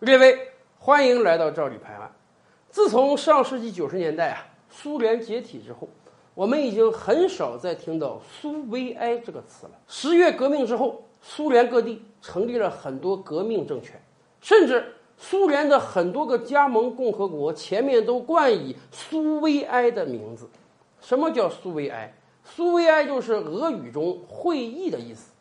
列位，欢迎来到赵李拍案。自从上世纪九十年代啊，苏联解体之后，我们已经很少再听到“苏维埃”这个词了。十月革命之后，苏联各地成立了很多革命政权，甚至苏联的很多个加盟共和国前面都冠以“苏维埃”的名字。什么叫苏维埃？苏维埃就是俄语中“会议”的意思。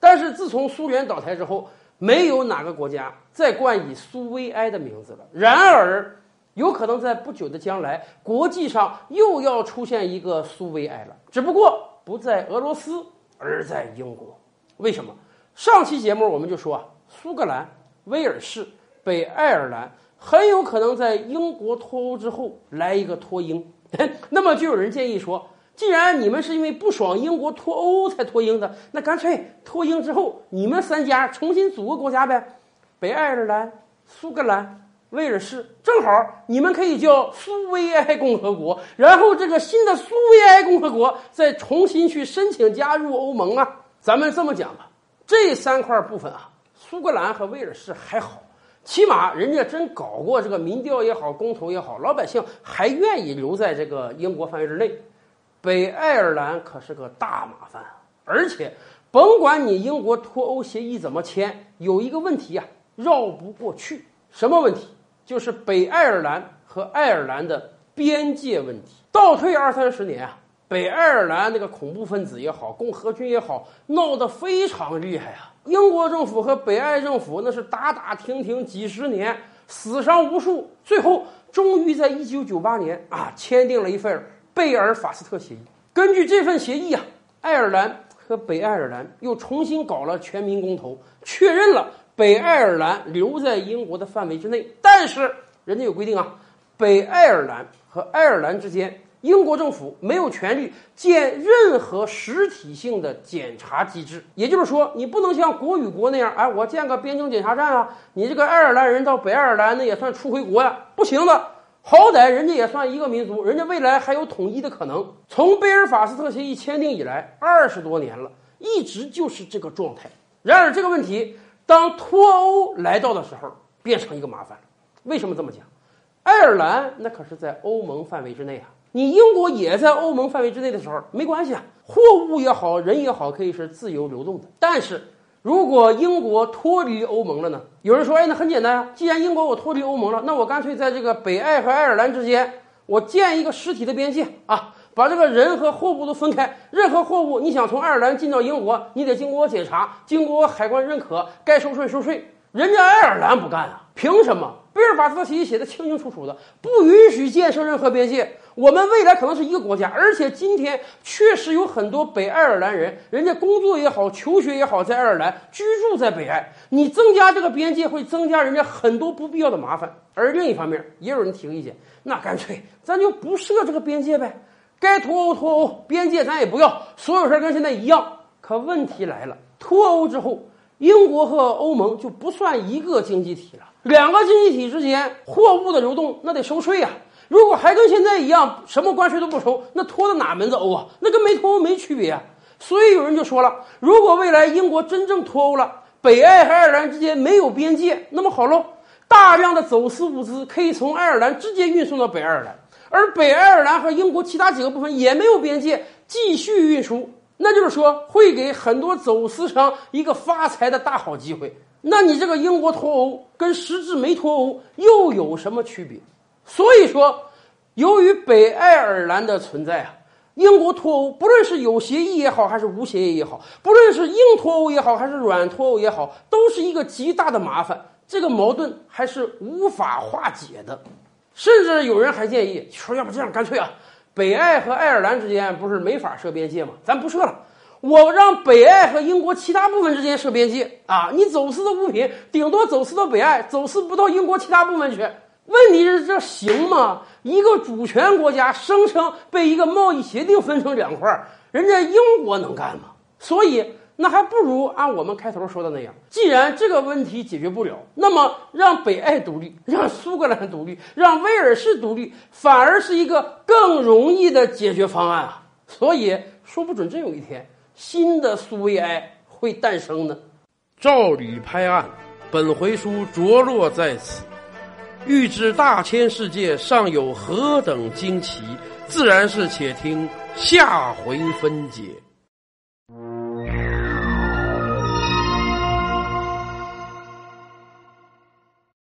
但是自从苏联倒台之后，没有哪个国家再冠以苏维埃的名字了。然而，有可能在不久的将来，国际上又要出现一个苏维埃了，只不过不在俄罗斯，而在英国。为什么？上期节目我们就说啊，苏格兰、威尔士、北爱尔兰很有可能在英国脱欧之后来一个脱英。那么就有人建议说。既然你们是因为不爽英国脱欧才脱英的，那干脆脱英之后，你们三家重新组个国家呗，北爱尔兰、苏格兰、威尔士，正好你们可以叫苏维埃共和国，然后这个新的苏维埃共和国再重新去申请加入欧盟啊。咱们这么讲吧，这三块部分啊，苏格兰和威尔士还好，起码人家真搞过这个民调也好，公投也好，老百姓还愿意留在这个英国范围之内。北爱尔兰可是个大麻烦，而且甭管你英国脱欧协议怎么签，有一个问题啊，绕不过去。什么问题？就是北爱尔兰和爱尔兰的边界问题。倒退二三十年啊，北爱尔兰那个恐怖分子也好，共和军也好，闹得非常厉害啊。英国政府和北爱政府那是打打停停几十年，死伤无数，最后终于在一九九八年啊，签订了一份。贝尔法斯特协议，根据这份协议啊，爱尔兰和北爱尔兰又重新搞了全民公投，确认了北爱尔兰留在英国的范围之内。但是人家有规定啊，北爱尔兰和爱尔兰之间，英国政府没有权利建任何实体性的检查机制。也就是说，你不能像国与国那样，哎，我建个边境检查站啊，你这个爱尔兰人到北爱尔兰那也算出回国呀，不行的。好歹人家也算一个民族，人家未来还有统一的可能。从贝尔法斯特协议签订以来，二十多年了，一直就是这个状态。然而这个问题，当脱欧来到的时候，变成一个麻烦。为什么这么讲？爱尔兰那可是在欧盟范围之内啊，你英国也在欧盟范围之内的时候，没关系啊，货物也好，人也好，可以是自由流动的。但是。如果英国脱离欧盟了呢？有人说，哎，那很简单啊，既然英国我脱离欧盟了，那我干脆在这个北爱和爱尔兰之间，我建一个实体的边界啊，把这个人和货物都分开。任何货物你想从爱尔兰进到英国，你得经过我检查，经过我海关认可，该收税收税。人家爱尔兰不干啊，凭什么？贝尔法斯特协议写的清清楚楚的，不允许建设任何边界。我们未来可能是一个国家，而且今天确实有很多北爱尔兰人，人家工作也好，求学也好，在爱尔兰居住在北爱。你增加这个边界，会增加人家很多不必要的麻烦。而另一方面，也有人提个意见，那干脆咱就不设这个边界呗，该脱欧脱欧，边界咱也不要，所有事跟现在一样。可问题来了，脱欧之后。英国和欧盟就不算一个经济体了，两个经济体之间货物的流动那得收税呀。如果还跟现在一样，什么关税都不收，那脱的哪门子欧啊？那跟没脱欧没区别啊。所以有人就说了，如果未来英国真正脱欧了，北爱和爱尔兰之间没有边界，那么好喽，大量的走私物资可以从爱尔兰直接运送到北爱尔兰，而北爱尔兰和英国其他几个部分也没有边界，继续运输。那就是说，会给很多走私商一个发财的大好机会。那你这个英国脱欧跟实质没脱欧又有什么区别？所以说，由于北爱尔兰的存在啊，英国脱欧不论是有协议也好，还是无协议也好，不论是硬脱欧也好，还是软脱欧也好，都是一个极大的麻烦。这个矛盾还是无法化解的。甚至有人还建议说，要不这样，干脆啊。北爱和爱尔兰之间不是没法设边界吗？咱不设了，我让北爱和英国其他部分之间设边界啊！你走私的物品顶多走私到北爱，走私不到英国其他部分去。问题是这行吗？一个主权国家声称被一个贸易协定分成两块，人家英国能干吗？所以。那还不如按我们开头说的那样，既然这个问题解决不了，那么让北爱独立，让苏格兰独立，让威尔士独立，反而是一个更容易的解决方案啊！所以说不准真有一天新的苏维埃会诞生呢。照理拍案，本回书着落在此。欲知大千世界尚有何等惊奇，自然是且听下回分解。